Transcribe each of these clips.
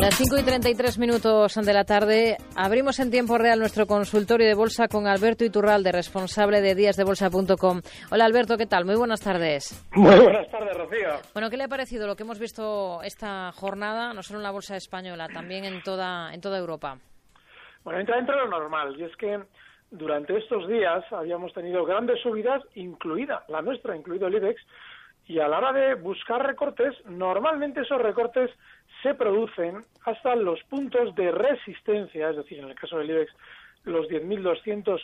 Las 5 y 33 minutos de la tarde abrimos en tiempo real nuestro consultorio de bolsa con Alberto Iturralde, responsable de díasdebolsa.com. Hola Alberto, ¿qué tal? Muy buenas tardes. Muy buenas tardes, Rocío. Bueno, ¿qué le ha parecido lo que hemos visto esta jornada, no solo en la bolsa española, también en toda, en toda Europa? Bueno, entra dentro de lo normal, y es que durante estos días habíamos tenido grandes subidas, incluida la nuestra, incluido el IBEX, y a la hora de buscar recortes, normalmente esos recortes se producen hasta los puntos de resistencia, es decir, en el caso del IBEX, los 10.280,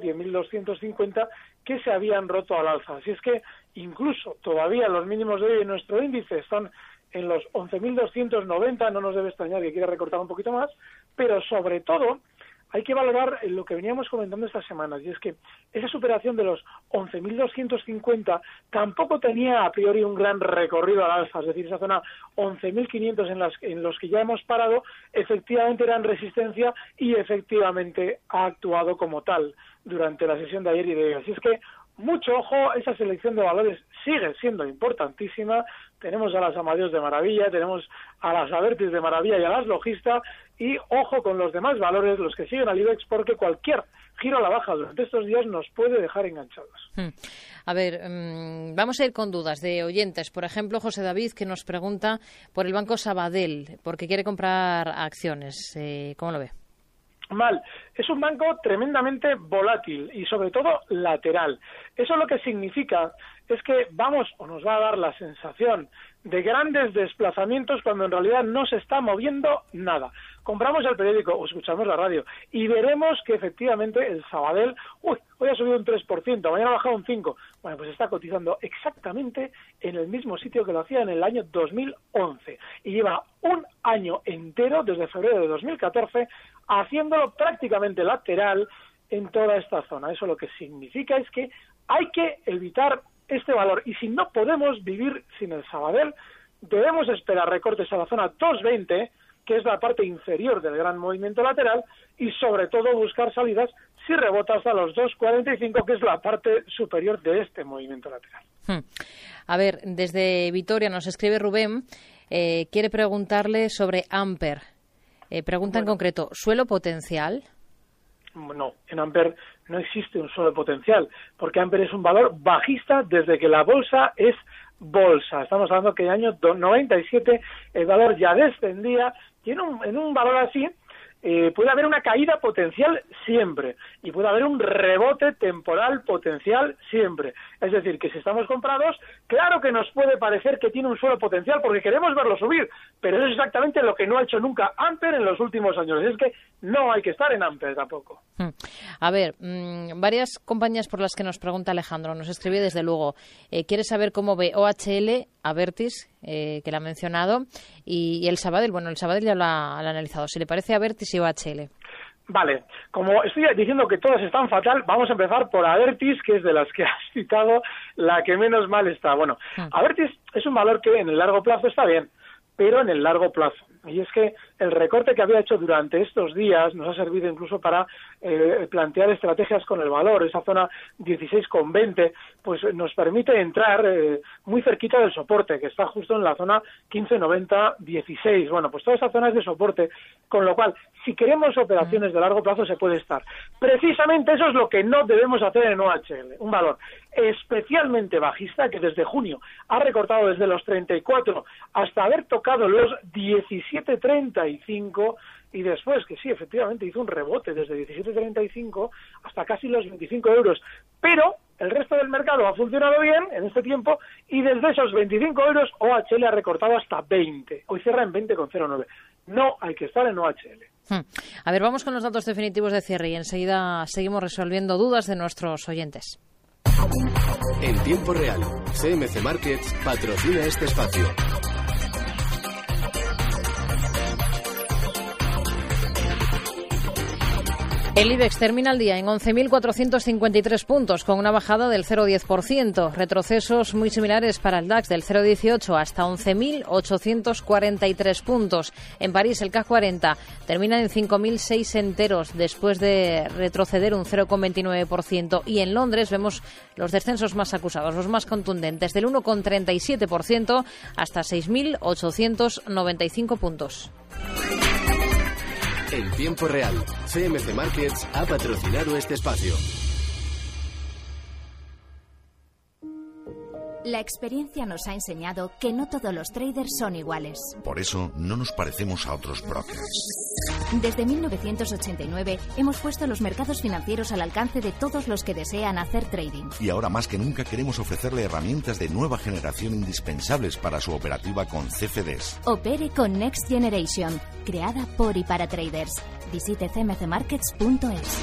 10.250, que se habían roto al alza. Así es que incluso todavía los mínimos de hoy en nuestro índice están en los 11.290, no nos debe extrañar que quiera recortar un poquito más, pero sobre todo hay que valorar lo que veníamos comentando estas semanas, y es que esa superación de los 11.250 tampoco tenía a priori un gran recorrido al alza, es decir, esa zona 11.500 en, en los que ya hemos parado, efectivamente eran resistencia y efectivamente ha actuado como tal durante la sesión de ayer y de hoy. Así es que mucho ojo, esa selección de valores sigue siendo importantísima. Tenemos a las Amadeus de Maravilla, tenemos a las Avertis de Maravilla y a las Logista, y ojo con los demás valores, los que siguen al IBEX, porque cualquier giro a la baja durante estos días nos puede dejar enganchados. Hmm. A ver, mm, vamos a ir con dudas de oyentes. Por ejemplo, José David, que nos pregunta por el Banco Sabadell, porque quiere comprar acciones. Eh, ¿Cómo lo ve? Mal. Es un banco tremendamente volátil y sobre todo lateral. Eso lo que significa es que vamos o nos va a dar la sensación de grandes desplazamientos cuando en realidad no se está moviendo nada. Compramos el periódico o escuchamos la radio y veremos que efectivamente el Sabadell, uy, hoy ha subido un 3%, mañana ha bajado un 5%. Bueno, pues está cotizando exactamente en el mismo sitio que lo hacía en el año 2011 y lleva un año entero, desde febrero de 2014, haciéndolo prácticamente lateral en toda esta zona. Eso lo que significa es que hay que evitar este valor. Y si no podemos vivir sin el Sabadell, debemos esperar recortes a la zona 220, que es la parte inferior del gran movimiento lateral, y sobre todo buscar salidas si rebota hasta los 245, que es la parte superior de este movimiento lateral. Hmm. A ver, desde Vitoria nos escribe Rubén, eh, quiere preguntarle sobre Amper. Eh, pregunta en concreto, ¿suelo potencial? no, en Amper no existe un solo potencial, porque Amper es un valor bajista desde que la bolsa es bolsa. Estamos hablando que en el año 97 el valor ya descendía y en un, en un valor así eh, puede haber una caída potencial siempre y puede haber un rebote temporal potencial siempre. Es decir, que si estamos comprados, claro que nos puede parecer que tiene un suelo potencial porque queremos verlo subir, pero eso es exactamente lo que no ha hecho nunca Amper en los últimos años. Es que no hay que estar en Amper tampoco. Hmm. A ver, mm, varias compañías por las que nos pregunta Alejandro, nos escribe desde luego, eh, quiere saber cómo ve OHL, Avertis, eh, que le ha mencionado, y, el Sabadell. Bueno, el Sabadell ya lo ha, analizado. Si le parece Avertis y OHL. Vale, como estoy diciendo que todas están fatal, vamos a empezar por Avertis, que es de las que has citado la que menos mal está. Bueno. Avertis es un valor que en el largo plazo está bien, pero en el largo plazo. Y es que el recorte que había hecho durante estos días nos ha servido incluso para eh, plantear estrategias con el valor. Esa zona 16,20 pues nos permite entrar eh, muy cerquita del soporte, que está justo en la zona 15,90-16. Bueno, pues toda esa zona es de soporte, con lo cual, si queremos operaciones de largo plazo, se puede estar. Precisamente eso es lo que no debemos hacer en OHL. Un valor especialmente bajista que desde junio ha recortado desde los 34 hasta haber tocado los 17.35 y después que sí, efectivamente hizo un rebote desde 17.35 hasta casi los 25 euros, pero el resto del mercado ha funcionado bien en este tiempo y desde esos 25 euros OHL ha recortado hasta 20. Hoy cierra en 20,09. No hay que estar en OHL. Hmm. A ver, vamos con los datos definitivos de cierre y enseguida seguimos resolviendo dudas de nuestros oyentes. En tiempo real, CMC Markets patrocina este espacio. El IBEX termina el día en 11.453 puntos, con una bajada del 0,10%. Retrocesos muy similares para el DAX, del 0,18 hasta 11.843 puntos. En París, el CAC 40 termina en 5.006 enteros, después de retroceder un 0,29%. Y en Londres vemos los descensos más acusados, los más contundentes, del 1,37% hasta 6.895 puntos. En tiempo real, CMC Markets ha patrocinado este espacio. La experiencia nos ha enseñado que no todos los traders son iguales. Por eso no nos parecemos a otros brokers. Desde 1989 hemos puesto los mercados financieros al alcance de todos los que desean hacer trading. Y ahora más que nunca queremos ofrecerle herramientas de nueva generación indispensables para su operativa con CFDs. Opere con Next Generation, creada por y para traders. Visite cmcmarkets.es.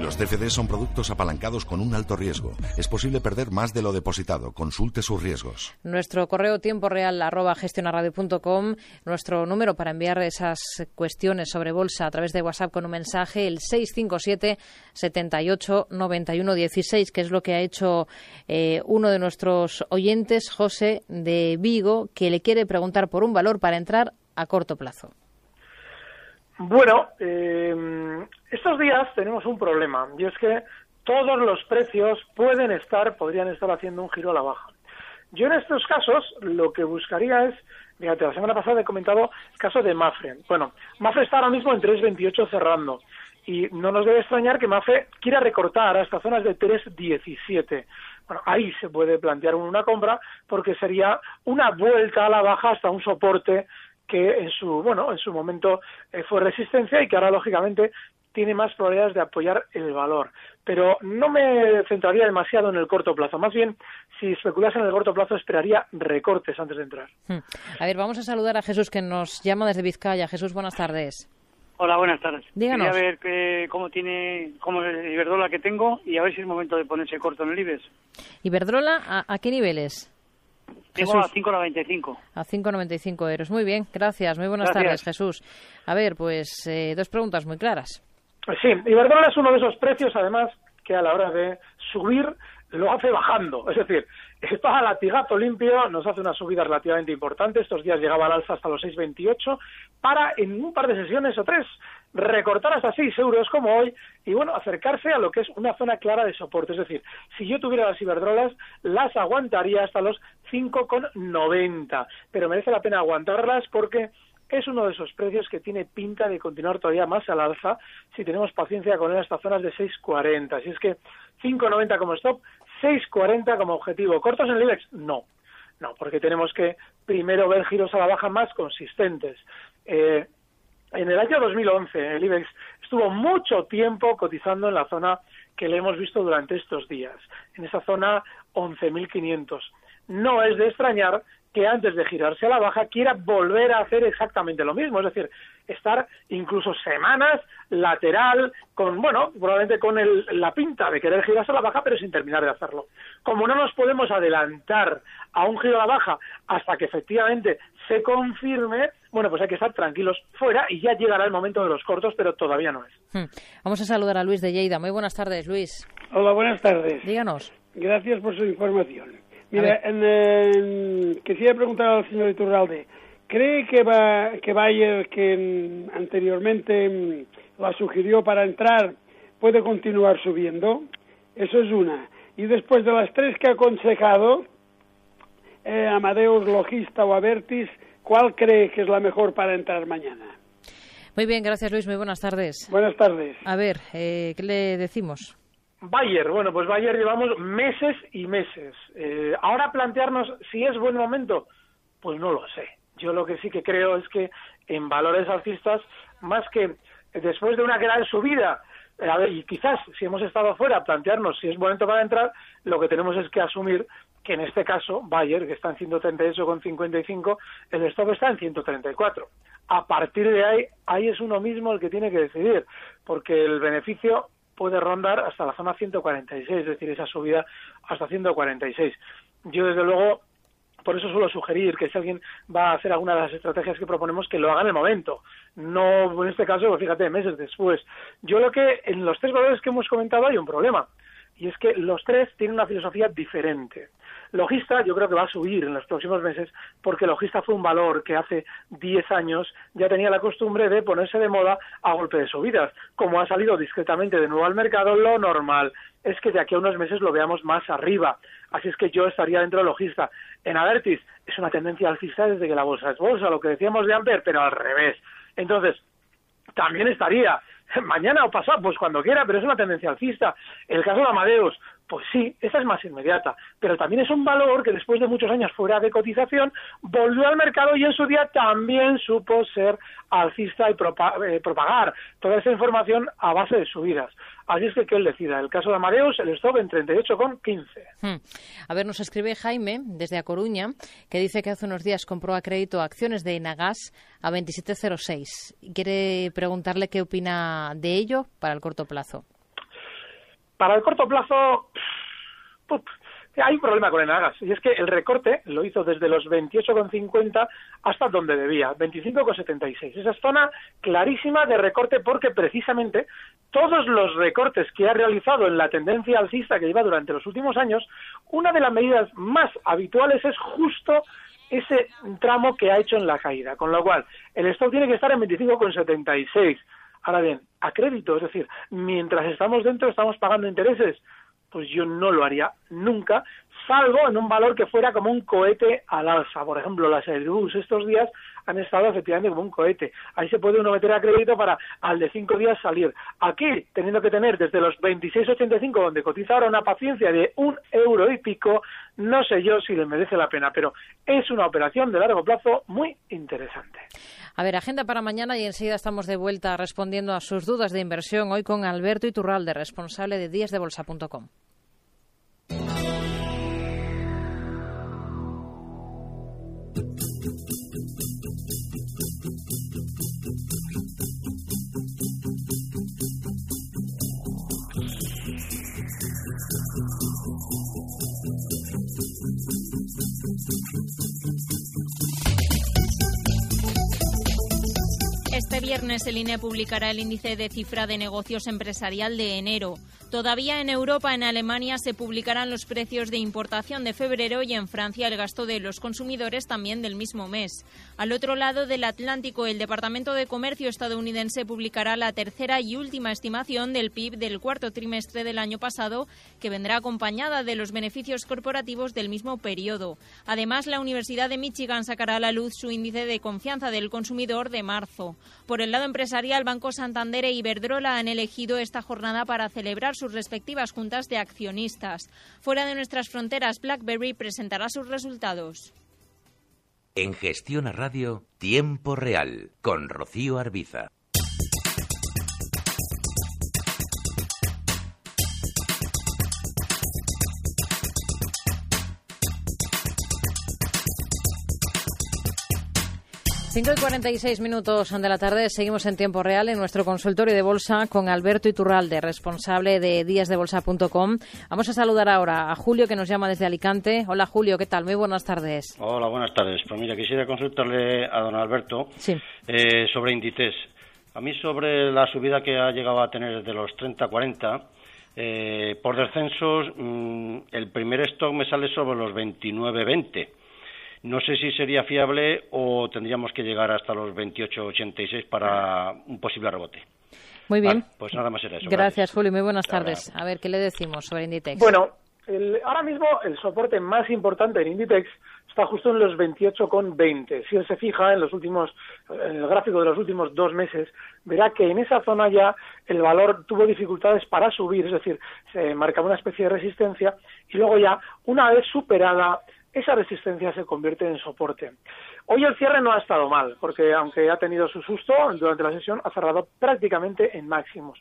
Los CFDs son productos apalancados con un alto riesgo. Es posible perder más de lo depositado. Consulte sus riesgos. Nuestro correo tiempo real arroba gestionaradio.com, nuestro número para enviar esas cuestiones sobre bolsa a través de WhatsApp con un mensaje, el 657 78 91 16, que es lo que ha hecho eh, uno de nuestros oyentes, José de Vigo, que le quiere preguntar por un valor para entrar a corto plazo. Bueno, eh, estos días tenemos un problema y es que todos los precios pueden estar, podrían estar haciendo un giro a la baja. Yo en estos casos lo que buscaría es, fíjate, la semana pasada he comentado el caso de Mafre. Bueno, Mafre está ahora mismo en 3.28 cerrando y no nos debe extrañar que Mafre quiera recortar hasta zonas de 3.17. Bueno, ahí se puede plantear una compra porque sería una vuelta a la baja hasta un soporte que en su bueno en su momento eh, fue resistencia y que ahora lógicamente tiene más probabilidades de apoyar el valor. Pero no me centraría demasiado en el corto plazo. Más bien, si especulase en el corto plazo, esperaría recortes antes de entrar. Hmm. A ver, vamos a saludar a Jesús que nos llama desde Vizcaya. Jesús, buenas tardes. Hola, buenas tardes. Díganos. Quería ver que, cómo tiene, cómo es el Iberdrola que tengo y a ver si es momento de ponerse corto en el IBEX. ¿Iberdrola a, a qué niveles? Tengo Jesús. a 5,95. A 5,95 euros. Muy bien, gracias. Muy buenas Gracias. tardes, Jesús. A ver, pues eh, dos preguntas muy claras. Pues sí, Iberdrola es uno de esos precios, además, que a la hora de subir lo hace bajando. Es decir, está a latigazo limpio, nos hace una subida relativamente importante. Estos días llegaba al alza hasta los 6,28 para en un par de sesiones o tres recortar hasta 6 euros como hoy y bueno, acercarse a lo que es una zona clara de soporte. Es decir, si yo tuviera las Iberdrolas, las aguantaría hasta los 5,90. Pero merece la pena aguantarlas porque es uno de esos precios que tiene pinta de continuar todavía más al alza si tenemos paciencia con él hasta zonas de 6,40. Así es que 5,90 como stop, 6,40 como objetivo. ¿Cortos en el IBEX? No. No, porque tenemos que primero ver giros a la baja más consistentes. Eh, en el año 2011 el IBEX estuvo mucho tiempo cotizando en la zona que le hemos visto durante estos días, en esa zona 11.500. No es de extrañar que antes de girarse a la baja quiera volver a hacer exactamente lo mismo, es decir, estar incluso semanas lateral, con, bueno, probablemente con el- la pinta de querer girarse a la baja, pero sin terminar de hacerlo. Como no nos podemos adelantar a un giro a la baja hasta que efectivamente se confirme, bueno, pues hay que estar tranquilos fuera y ya llegará el momento de los cortos, pero todavía no es. Hmm. Vamos a saludar a Luis de Lleida. Muy buenas tardes, Luis. Hola, buenas tardes. Díganos. Gracias por su información. Mira, en, eh, quisiera preguntar al señor Iturralde, ¿cree que va que Bayer, que mm, anteriormente mm, la sugirió para entrar, puede continuar subiendo? Eso es una. Y después de las tres que ha aconsejado, eh, Amadeus, Logista o Avertis, ¿cuál cree que es la mejor para entrar mañana? Muy bien, gracias, Luis. Muy buenas tardes. Buenas tardes. A ver, eh, ¿qué le decimos? Bayer, bueno, pues Bayer llevamos meses y meses. Eh, ahora plantearnos si es buen momento, pues no lo sé. Yo lo que sí que creo es que en valores alcistas, más que después de una gran subida, eh, a ver, y quizás si hemos estado fuera, plantearnos si es momento para entrar, lo que tenemos es que asumir que en este caso Bayer, que está en 138,55, el stop está en 134. A partir de ahí, ahí es uno mismo el que tiene que decidir, porque el beneficio puede rondar hasta la zona 146, es decir, esa subida hasta 146. Yo, desde luego, por eso suelo sugerir que si alguien va a hacer alguna de las estrategias que proponemos, que lo haga en el momento, no en este caso, fíjate, meses después. Yo lo que en los tres valores que hemos comentado hay un problema, y es que los tres tienen una filosofía diferente. Logista yo creo que va a subir en los próximos meses porque Logista fue un valor que hace 10 años ya tenía la costumbre de ponerse de moda a golpe de subidas. Como ha salido discretamente de nuevo al mercado, lo normal es que de aquí a unos meses lo veamos más arriba. Así es que yo estaría dentro de Logista. En Avertis es una tendencia alcista desde que la bolsa es bolsa, lo que decíamos de Amper, pero al revés. Entonces, también estaría mañana o pasado, pues cuando quiera, pero es una tendencia alcista. El caso de Amadeus, pues sí, esa es más inmediata, pero también es un valor que después de muchos años fuera de cotización volvió al mercado y en su día también supo ser alcista y eh, propagar toda esa información a base de subidas. Así es que que él decida. El caso de Amadeus, el stop en 38,15. Hmm. A ver, nos escribe Jaime desde A Coruña, que dice que hace unos días compró a crédito acciones de Enagas a 27,06. Quiere preguntarle qué opina de ello para el corto plazo. Para el corto plazo, hay un problema con Enagas, y es que el recorte lo hizo desde los 28,50 hasta donde debía, 25,76. Esa es zona clarísima de recorte porque precisamente todos los recortes que ha realizado en la tendencia alcista que lleva durante los últimos años, una de las medidas más habituales es justo ese tramo que ha hecho en la caída, con lo cual el stock tiene que estar en 25,76 Ahora bien, a crédito, es decir, mientras estamos dentro estamos pagando intereses, pues yo no lo haría nunca, salvo en un valor que fuera como un cohete al alza. Por ejemplo, las Airbus estos días han estado efectivamente como un cohete. Ahí se puede uno meter a crédito para al de cinco días salir. Aquí, teniendo que tener desde los 26,85 donde cotiza ahora una paciencia de un euro y pico, no sé yo si le merece la pena, pero es una operación de largo plazo muy interesante. A ver, agenda para mañana y enseguida estamos de vuelta respondiendo a sus dudas de inversión hoy con Alberto Iturralde, responsable de díasdebolsa.com. Este viernes el INE publicará el índice de cifra de negocios empresarial de enero. Todavía en Europa, en Alemania, se publicarán los precios de importación de febrero y en Francia el gasto de los consumidores también del mismo mes. Al otro lado del Atlántico, el Departamento de Comercio estadounidense publicará la tercera y última estimación del PIB del cuarto trimestre del año pasado, que vendrá acompañada de los beneficios corporativos del mismo periodo. Además, la Universidad de Michigan sacará a la luz su índice de confianza del consumidor de marzo. Por el lado empresarial, Banco Santander e Iberdrola han elegido esta jornada para celebrar sus respectivas juntas de accionistas. Fuera de nuestras fronteras, BlackBerry presentará sus resultados. En Gestión a Radio, Tiempo Real, con Rocío Arbiza. 5 y 46 minutos de la tarde seguimos en tiempo real en nuestro consultorio de bolsa con Alberto Iturralde, responsable de díasdebolsa.com. Vamos a saludar ahora a Julio que nos llama desde Alicante. Hola Julio, ¿qué tal? Muy buenas tardes. Hola, buenas tardes. Pues mira, quisiera consultarle a don Alberto eh, sobre Inditex. A mí sobre la subida que ha llegado a tener desde los 30 a 40, eh, por descensos, mm, el primer stock me sale sobre los 29-20 no sé si sería fiable o tendríamos que llegar hasta los 28,86 para un posible rebote. Muy bien. pues nada más era eso. Gracias, Julio. Muy buenas tardes. A ver, ¿qué le decimos sobre Inditex? Bueno, ahora mismo el soporte más importante en Inditex está justo en los 28,20. Si él se fija en los últimos, en el gráfico de los últimos dos meses, verá que en esa zona ya el valor tuvo dificultades para subir, es decir, se marcaba una especie de resistencia y luego ya, una vez superada esa resistencia se convierte en soporte. Hoy el cierre no ha estado mal, porque aunque ha tenido su susto durante la sesión, ha cerrado prácticamente en máximos.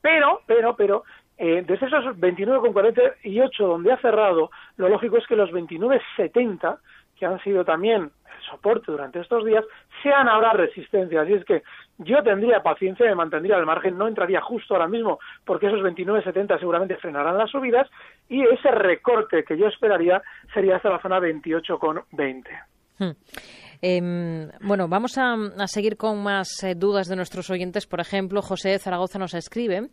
Pero, pero, pero, eh, desde esos 29,48 donde ha cerrado, lo lógico es que los 29,70, que han sido también soporte durante estos días, sean ahora resistencias. Así es que yo tendría paciencia, me mantendría al margen, no entraría justo ahora mismo, porque esos 29.70 seguramente frenarán las subidas, y ese recorte que yo esperaría sería hasta la zona 28,20. Hmm. Em, bueno, vamos a, seguir con más eh, dudas de nuestros oyentes. Por ejemplo, José Zaragoza nos escribe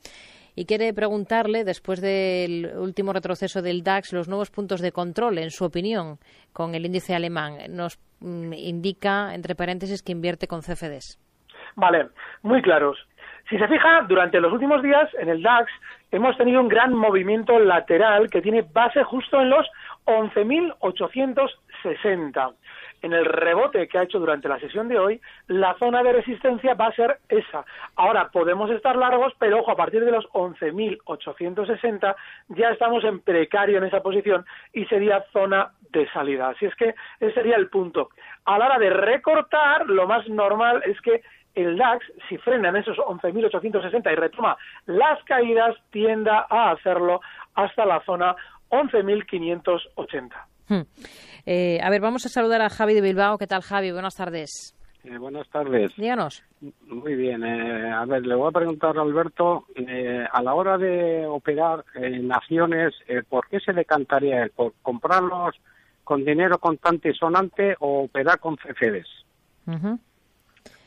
y quiere preguntarle, después del último retroceso del DAX, los nuevos puntos de control, en su opinión, con el índice alemán. Nos mm, indica, entre paréntesis, que invierte con CFDs. Vale, muy claros. Si se fija, durante los últimos días en el DAX hemos tenido un gran movimiento lateral que tiene base justo en los 11.860 en el rebote que ha hecho durante la sesión de hoy, la zona de resistencia va a ser esa. Ahora podemos estar largos, pero ojo, a partir de los 11.860 ya estamos en precario en esa posición y sería zona de salida. Así es que ese sería el punto. A la hora de recortar, lo más normal es que el DAX, si frena en esos 11.860 y retoma las caídas, tienda a hacerlo hasta la zona 11.580. Hmm. Eh, a ver, vamos a saludar a Javi de Bilbao. ¿Qué tal, Javi? Buenas tardes. Eh, buenas tardes. Díganos. Muy bien. Eh, a ver, le voy a preguntar a Alberto, a la hora de operar en acciones, ¿por qué se decantaría él? ¿Por comprarlos con dinero contante y sonante o operar con CFDs?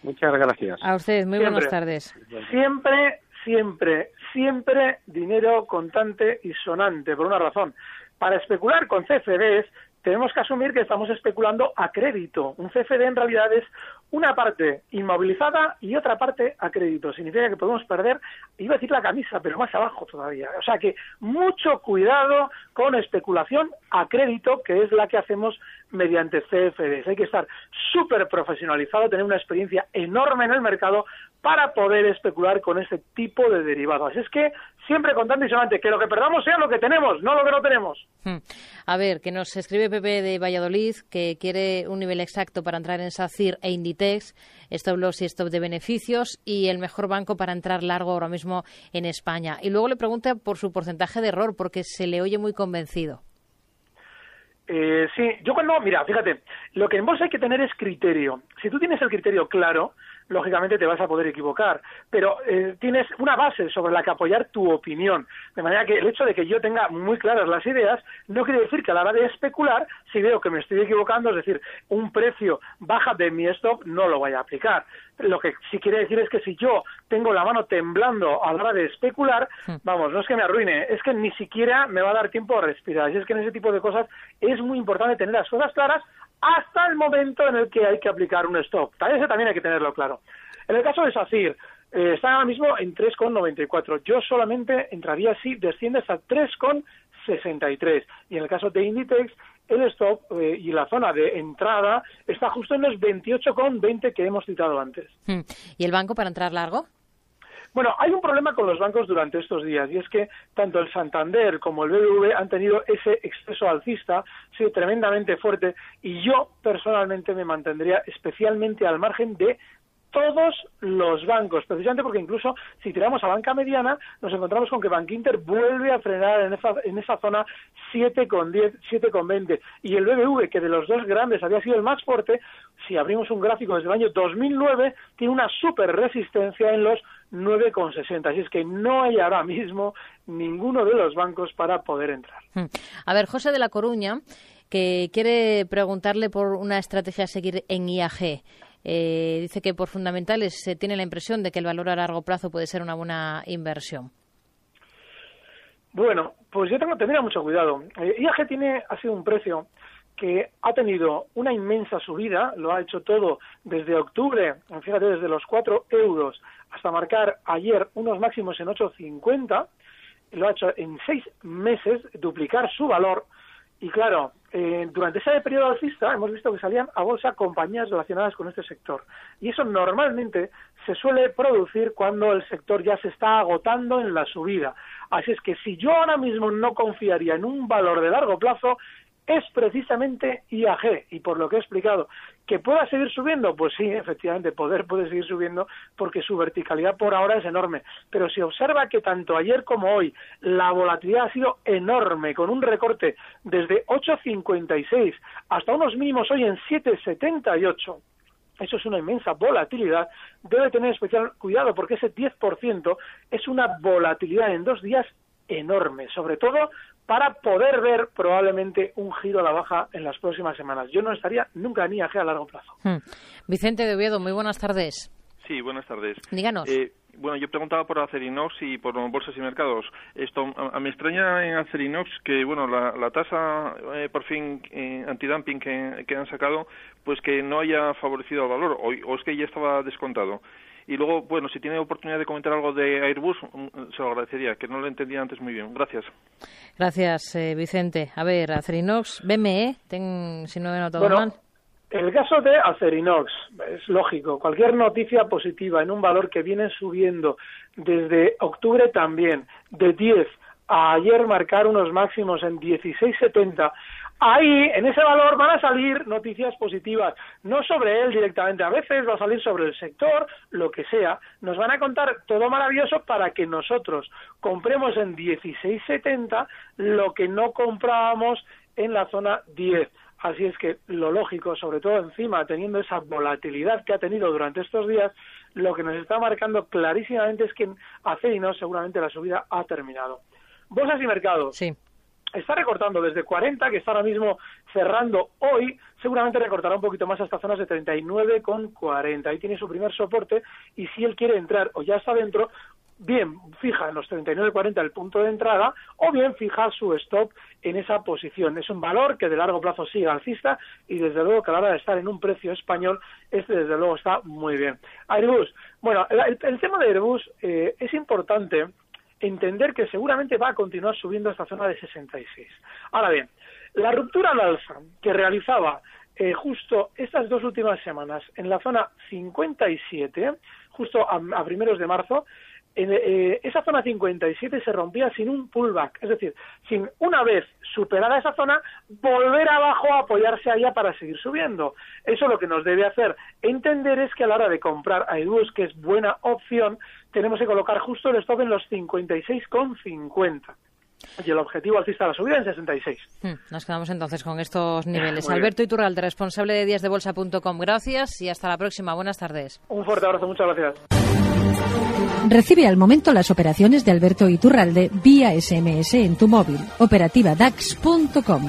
Muchas gracias. A usted, muy buenas tardes. Siempre, siempre, siempre dinero contante y sonante, por una razón. Para especular con CFDs tenemos que asumir que estamos especulando a crédito. Un CFD en realidad es una parte inmovilizada y otra parte a crédito. Significa que podemos perder, iba a decir la camisa, pero más abajo todavía. O sea que mucho cuidado con especulación a crédito, que es la que hacemos mediante CFDs. Hay que estar súper profesionalizado, tener una experiencia enorme en el mercado para poder especular con ese tipo de derivados. Es que siempre contando y solamente que lo que perdamos sea lo que tenemos, no lo que no tenemos. Hmm. A ver, que nos escribe Pepe de Valladolid que quiere un nivel exacto para entrar en SACIR e Inditex, stop loss y stop de beneficios y el mejor banco para entrar largo ahora mismo en España. Y luego le pregunta por su porcentaje de error porque se le oye muy convencido. Eh, sí, yo cuando, mira, fíjate, lo que en bolsa hay que tener es criterio. Si tú tienes el criterio claro, lógicamente te vas a poder equivocar, pero eh, tienes una base sobre la que apoyar tu opinión. De manera que el hecho de que yo tenga muy claras las ideas no quiere decir que a la hora de especular, si veo que me estoy equivocando, es decir, un precio baja de mi stop, no lo vaya a aplicar. Lo que sí quiere decir es que si yo tengo la mano temblando a la hora de especular, hmm. vamos, no es que me arruine, es que ni siquiera me va a dar tiempo a respirar. Y es que en ese tipo de cosas es muy importante tener las cosas claras hasta el momento en el que hay que aplicar un stop. Ese también hay que tenerlo claro. En el caso de SACIR, eh, está ahora mismo en 3,94. Yo solamente entraría si desciende hasta 3,63. Y en el caso de Inditex, el stop eh, y la zona de entrada está justo en los 28,20 que hemos citado antes. Hmm. ¿Y el banco para entrar largo? Bueno, hay un problema con los bancos durante estos días y es que tanto el Santander como el BBV han tenido ese exceso alcista, ha sido tremendamente fuerte y yo personalmente me mantendría especialmente al margen de todos los bancos, precisamente porque incluso si tiramos a banca mediana, nos encontramos con que Bank Inter vuelve a frenar en esa, en esa zona 7,10, 7,20. Y el BBV, que de los dos grandes había sido el más fuerte, si abrimos un gráfico desde el año 2009, tiene una super resistencia en los 9,60. Así es que no hay ahora mismo ninguno de los bancos para poder entrar. Hmm. A ver, José de la Coruña, que quiere preguntarle por una estrategia a seguir en IAG. Eh, dice que por fundamentales se tiene la impresión de que el valor a largo plazo puede ser una buena inversión. Bueno, pues yo tengo tendría mucho cuidado. Eh, IAG tiene ha sido un precio que ha tenido una inmensa subida, lo ha hecho todo desde octubre, fíjate, desde los 4 euros hasta marcar ayer unos máximos en 8,50, lo ha hecho en seis meses, duplicar su valor, y claro, eh, durante ese periodo alcista hemos visto que salían a bolsa compañías relacionadas con este sector. Y eso normalmente se suele producir cuando el sector ya se está agotando en la subida. Así es que si yo ahora mismo no confiaría en un valor de largo plazo, es precisamente IAG. Y por lo que he explicado, ¿que pueda seguir subiendo? Pues sí, efectivamente, poder puede seguir subiendo porque su verticalidad por ahora es enorme. Pero si observa que tanto ayer como hoy la volatilidad ha sido enorme, con un recorte desde 8,56 hasta unos mínimos hoy en 7,78, eso es una inmensa volatilidad, debe tener especial cuidado porque ese 10% es una volatilidad en dos días enorme, sobre todo para poder ver probablemente un giro a la baja en las próximas semanas. Yo no estaría nunca ni a a largo plazo. Hmm. Vicente de Oviedo, muy buenas tardes. Sí, buenas tardes. Díganos. Eh, bueno, yo preguntaba por Acerinox y por bolsas y mercados. Esto a, me extraña en Acerinox que, bueno, la, tasa eh, por fin eh, antidumping que, que, han sacado, pues que no haya favorecido al valor, o, o es que ya estaba descontado. Y luego, bueno, si tiene oportunidad de comentar algo de Airbus, mm, se lo agradecería, que no lo entendía antes muy bien. Gracias. Gracias, eh, Vicente. A ver, Acerinox, BME, si no he notado mal. El caso de Acerinox, es lógico, cualquier noticia positiva en un valor que viene subiendo desde octubre también, de 10 a ayer marcar unos máximos en 16.70, ahí en ese valor van a salir noticias positivas, no sobre él directamente, a veces va a salir sobre el sector, lo que sea, nos van a contar todo maravilloso para que nosotros compremos en 16.70 lo que no comprábamos en la zona 10. Así es que lo lógico, sobre todo encima, teniendo esa volatilidad que ha tenido durante estos días, lo que nos está marcando clarísimamente es que en no seguramente la subida ha terminado. Bolsas y mercados. Sí está recortando desde 40, que está ahora mismo cerrando hoy, seguramente recortará un poquito más hasta zonas de 39,40. Ahí tiene su primer soporte y si él quiere entrar o ya está dentro, bien fija en los 39,40 el punto de entrada o bien fija su stop en esa posición. Es un valor que de largo plazo sigue alcista y desde luego que a la hora de estar en un precio español, este desde luego está muy bien. Airbus, bueno, el, tema de Airbus eh, es importante entender que seguramente va a continuar subiendo esta zona de 66. Ahora bien, la ruptura al alza que realizaba eh, justo estas dos últimas semanas en la zona 57, justo a primeros de marzo, eh, esa zona 57 se rompía sin un pullback, es decir, sin una vez superada esa zona, volver abajo a apoyarse allá para seguir subiendo. Eso lo que nos debe hacer entender es que a la hora de comprar Airbus, que es buena opción, tenemos que colocar justo el stop en los 56,50. Y el objetivo alcista de la subida en 66. Hmm, nos quedamos entonces con estos niveles. Alberto Iturralde, responsable de díasdebolsa.com. Gracias y hasta la próxima. Buenas tardes. Un fuerte abrazo. Muchas gracias. Recibe al momento las operaciones de Alberto Iturralde vía SMS en tu móvil. Operativa DAX.com.